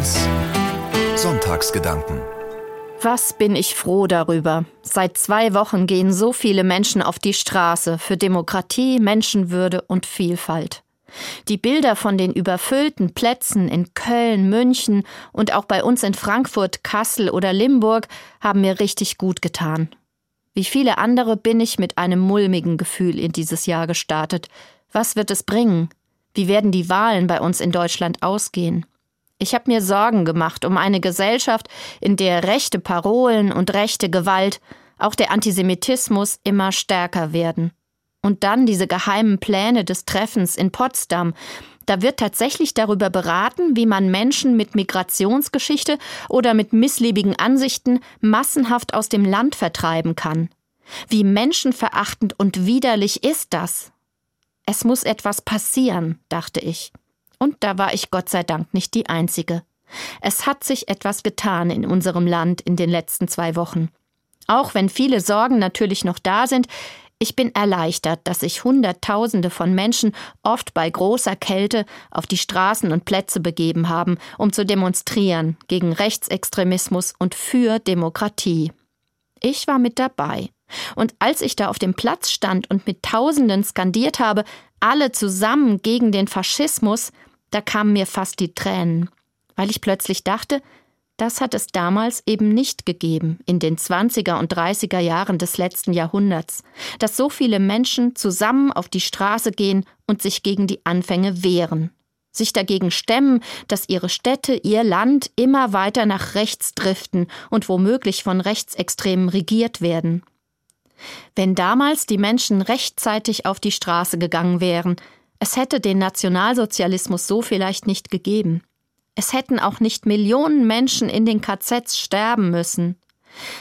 1 Sonntagsgedanken was bin ich froh darüber. Seit zwei Wochen gehen so viele Menschen auf die Straße für Demokratie, Menschenwürde und Vielfalt. Die Bilder von den überfüllten Plätzen in Köln, München und auch bei uns in Frankfurt, Kassel oder Limburg haben mir richtig gut getan. Wie viele andere bin ich mit einem mulmigen Gefühl in dieses Jahr gestartet. Was wird es bringen? Wie werden die Wahlen bei uns in Deutschland ausgehen? Ich habe mir Sorgen gemacht um eine Gesellschaft, in der rechte Parolen und rechte Gewalt, auch der Antisemitismus immer stärker werden. Und dann diese geheimen Pläne des Treffens in Potsdam. Da wird tatsächlich darüber beraten, wie man Menschen mit Migrationsgeschichte oder mit missliebigen Ansichten massenhaft aus dem Land vertreiben kann. Wie menschenverachtend und widerlich ist das? Es muss etwas passieren, dachte ich. Und da war ich Gott sei Dank nicht die Einzige. Es hat sich etwas getan in unserem Land in den letzten zwei Wochen. Auch wenn viele Sorgen natürlich noch da sind, ich bin erleichtert, dass sich Hunderttausende von Menschen oft bei großer Kälte auf die Straßen und Plätze begeben haben, um zu demonstrieren gegen Rechtsextremismus und für Demokratie. Ich war mit dabei. Und als ich da auf dem Platz stand und mit Tausenden skandiert habe, alle zusammen gegen den Faschismus, da kamen mir fast die Tränen, weil ich plötzlich dachte, das hat es damals eben nicht gegeben, in den 20er und 30er Jahren des letzten Jahrhunderts, dass so viele Menschen zusammen auf die Straße gehen und sich gegen die Anfänge wehren, sich dagegen stemmen, dass ihre Städte, ihr Land immer weiter nach rechts driften und womöglich von Rechtsextremen regiert werden. Wenn damals die Menschen rechtzeitig auf die Straße gegangen wären, es hätte den Nationalsozialismus so vielleicht nicht gegeben. Es hätten auch nicht Millionen Menschen in den KZs sterben müssen.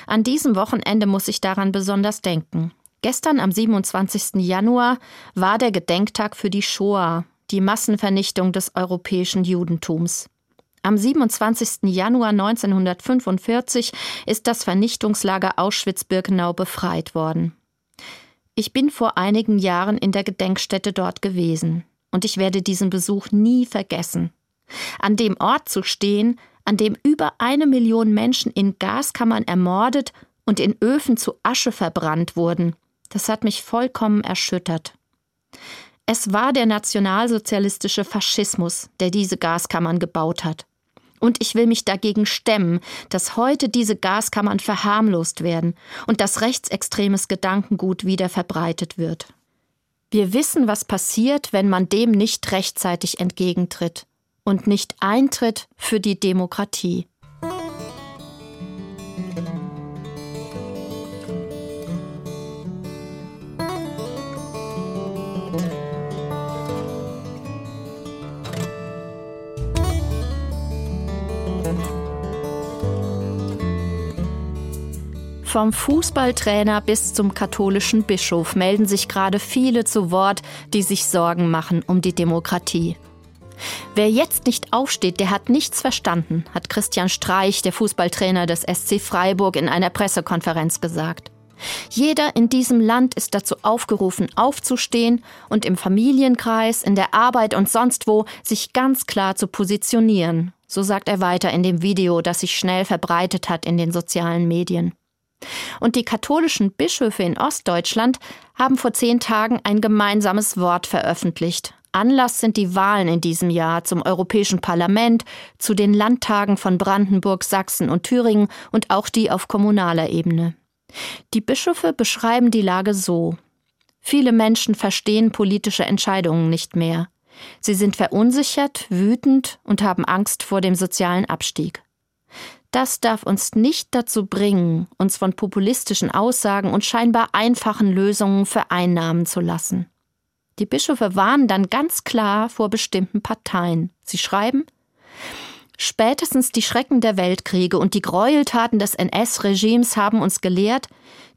An diesem Wochenende muss ich daran besonders denken. Gestern am 27. Januar war der Gedenktag für die Shoah, die Massenvernichtung des europäischen Judentums. Am 27. Januar 1945 ist das Vernichtungslager Auschwitz-Birkenau befreit worden. Ich bin vor einigen Jahren in der Gedenkstätte dort gewesen, und ich werde diesen Besuch nie vergessen. An dem Ort zu stehen, an dem über eine Million Menschen in Gaskammern ermordet und in Öfen zu Asche verbrannt wurden, das hat mich vollkommen erschüttert. Es war der nationalsozialistische Faschismus, der diese Gaskammern gebaut hat. Und ich will mich dagegen stemmen, dass heute diese Gaskammern verharmlost werden und dass rechtsextremes Gedankengut wieder verbreitet wird. Wir wissen, was passiert, wenn man dem nicht rechtzeitig entgegentritt und nicht eintritt für die Demokratie. Vom Fußballtrainer bis zum katholischen Bischof melden sich gerade viele zu Wort, die sich Sorgen machen um die Demokratie. Wer jetzt nicht aufsteht, der hat nichts verstanden, hat Christian Streich, der Fußballtrainer des SC Freiburg, in einer Pressekonferenz gesagt. Jeder in diesem Land ist dazu aufgerufen, aufzustehen und im Familienkreis, in der Arbeit und sonst wo sich ganz klar zu positionieren. So sagt er weiter in dem Video, das sich schnell verbreitet hat in den sozialen Medien. Und die katholischen Bischöfe in Ostdeutschland haben vor zehn Tagen ein gemeinsames Wort veröffentlicht. Anlass sind die Wahlen in diesem Jahr zum Europäischen Parlament, zu den Landtagen von Brandenburg, Sachsen und Thüringen und auch die auf kommunaler Ebene. Die Bischöfe beschreiben die Lage so. Viele Menschen verstehen politische Entscheidungen nicht mehr. Sie sind verunsichert, wütend und haben Angst vor dem sozialen Abstieg. Das darf uns nicht dazu bringen, uns von populistischen Aussagen und scheinbar einfachen Lösungen vereinnahmen zu lassen. Die Bischöfe warnen dann ganz klar vor bestimmten Parteien. Sie schreiben, Spätestens die Schrecken der Weltkriege und die Gräueltaten des NS-Regimes haben uns gelehrt,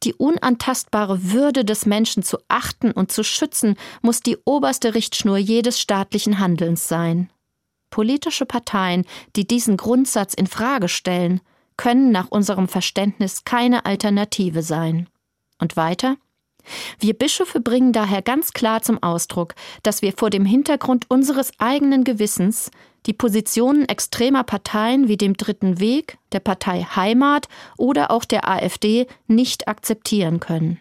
die unantastbare Würde des Menschen zu achten und zu schützen, muss die oberste Richtschnur jedes staatlichen Handelns sein. Politische Parteien, die diesen Grundsatz in Frage stellen, können nach unserem Verständnis keine Alternative sein. Und weiter? Wir Bischöfe bringen daher ganz klar zum Ausdruck, dass wir vor dem Hintergrund unseres eigenen Gewissens die Positionen extremer Parteien wie dem Dritten Weg, der Partei Heimat oder auch der AfD nicht akzeptieren können.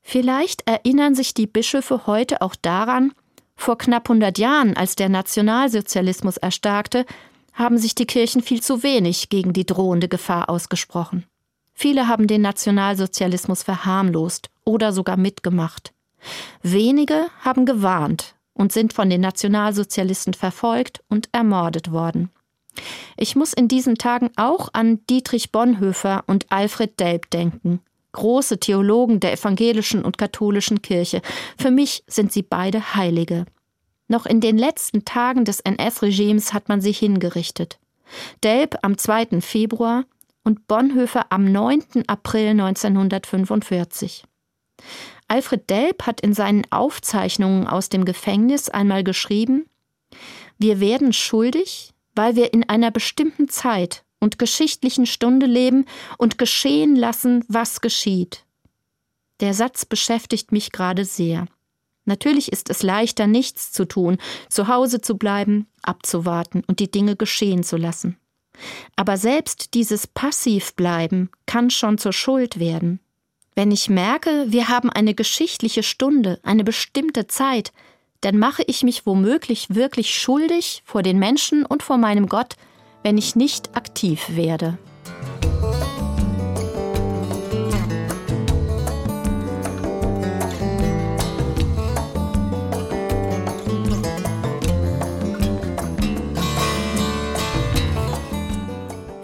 Vielleicht erinnern sich die Bischöfe heute auch daran, vor knapp 100 Jahren, als der Nationalsozialismus erstarkte, haben sich die Kirchen viel zu wenig gegen die drohende Gefahr ausgesprochen. Viele haben den Nationalsozialismus verharmlost oder sogar mitgemacht. Wenige haben gewarnt und sind von den Nationalsozialisten verfolgt und ermordet worden. Ich muss in diesen Tagen auch an Dietrich Bonhoeffer und Alfred Delp denken, große Theologen der evangelischen und katholischen Kirche. Für mich sind sie beide Heilige. Noch in den letzten Tagen des NS-Regimes hat man sie hingerichtet. Delp am 2. Februar und Bonhoeffer am 9. April 1945. Alfred Delp hat in seinen Aufzeichnungen aus dem Gefängnis einmal geschrieben Wir werden schuldig, weil wir in einer bestimmten Zeit und geschichtlichen Stunde leben und geschehen lassen, was geschieht. Der Satz beschäftigt mich gerade sehr. Natürlich ist es leichter, nichts zu tun, zu Hause zu bleiben, abzuwarten und die Dinge geschehen zu lassen. Aber selbst dieses Passivbleiben kann schon zur Schuld werden. Wenn ich merke, wir haben eine geschichtliche Stunde, eine bestimmte Zeit, dann mache ich mich womöglich wirklich schuldig vor den Menschen und vor meinem Gott, wenn ich nicht aktiv werde.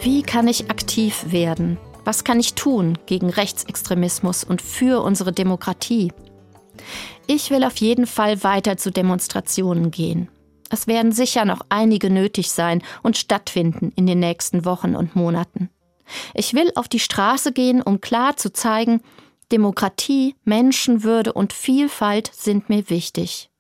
Wie kann ich aktiv werden? Was kann ich tun gegen Rechtsextremismus und für unsere Demokratie? Ich will auf jeden Fall weiter zu Demonstrationen gehen. Es werden sicher noch einige nötig sein und stattfinden in den nächsten Wochen und Monaten. Ich will auf die Straße gehen, um klar zu zeigen, Demokratie, Menschenwürde und Vielfalt sind mir wichtig.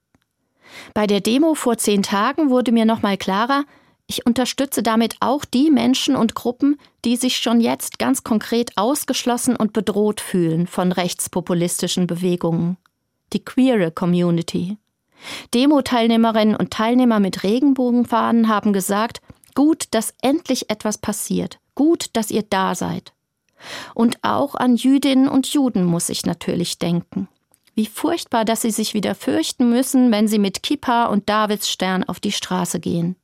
Bei der Demo vor zehn Tagen wurde mir nochmal klarer, ich unterstütze damit auch die Menschen und Gruppen, die sich schon jetzt ganz konkret ausgeschlossen und bedroht fühlen von rechtspopulistischen Bewegungen. Die queere Community. Demo-Teilnehmerinnen und Teilnehmer mit Regenbogenfahnen haben gesagt, gut, dass endlich etwas passiert, gut, dass ihr da seid. Und auch an Jüdinnen und Juden muss ich natürlich denken. Wie furchtbar, dass sie sich wieder fürchten müssen, wenn sie mit Kippa und Davidsstern auf die Straße gehen.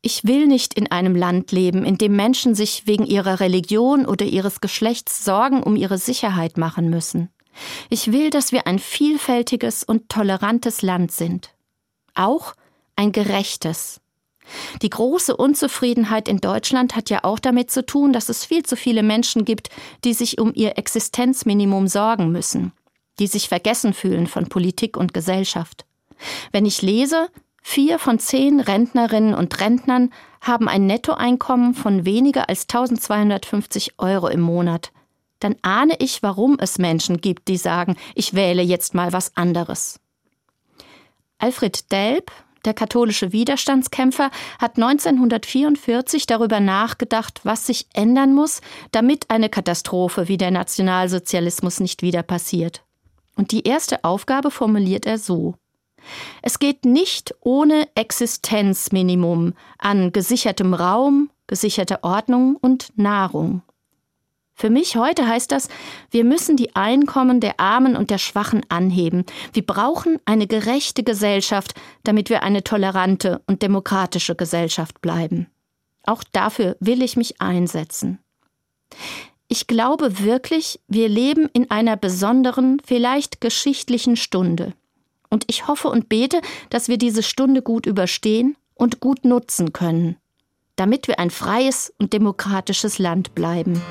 Ich will nicht in einem Land leben, in dem Menschen sich wegen ihrer Religion oder ihres Geschlechts Sorgen um ihre Sicherheit machen müssen. Ich will, dass wir ein vielfältiges und tolerantes Land sind. Auch ein gerechtes. Die große Unzufriedenheit in Deutschland hat ja auch damit zu tun, dass es viel zu viele Menschen gibt, die sich um ihr Existenzminimum sorgen müssen, die sich vergessen fühlen von Politik und Gesellschaft. Wenn ich lese, Vier von zehn Rentnerinnen und Rentnern haben ein Nettoeinkommen von weniger als 1250 Euro im Monat. Dann ahne ich, warum es Menschen gibt, die sagen, ich wähle jetzt mal was anderes. Alfred Delp, der katholische Widerstandskämpfer, hat 1944 darüber nachgedacht, was sich ändern muss, damit eine Katastrophe wie der Nationalsozialismus nicht wieder passiert. Und die erste Aufgabe formuliert er so es geht nicht ohne Existenzminimum an gesichertem Raum, gesicherter Ordnung und Nahrung. Für mich heute heißt das, wir müssen die Einkommen der Armen und der Schwachen anheben. Wir brauchen eine gerechte Gesellschaft, damit wir eine tolerante und demokratische Gesellschaft bleiben. Auch dafür will ich mich einsetzen. Ich glaube wirklich, wir leben in einer besonderen, vielleicht geschichtlichen Stunde. Und ich hoffe und bete, dass wir diese Stunde gut überstehen und gut nutzen können, damit wir ein freies und demokratisches Land bleiben.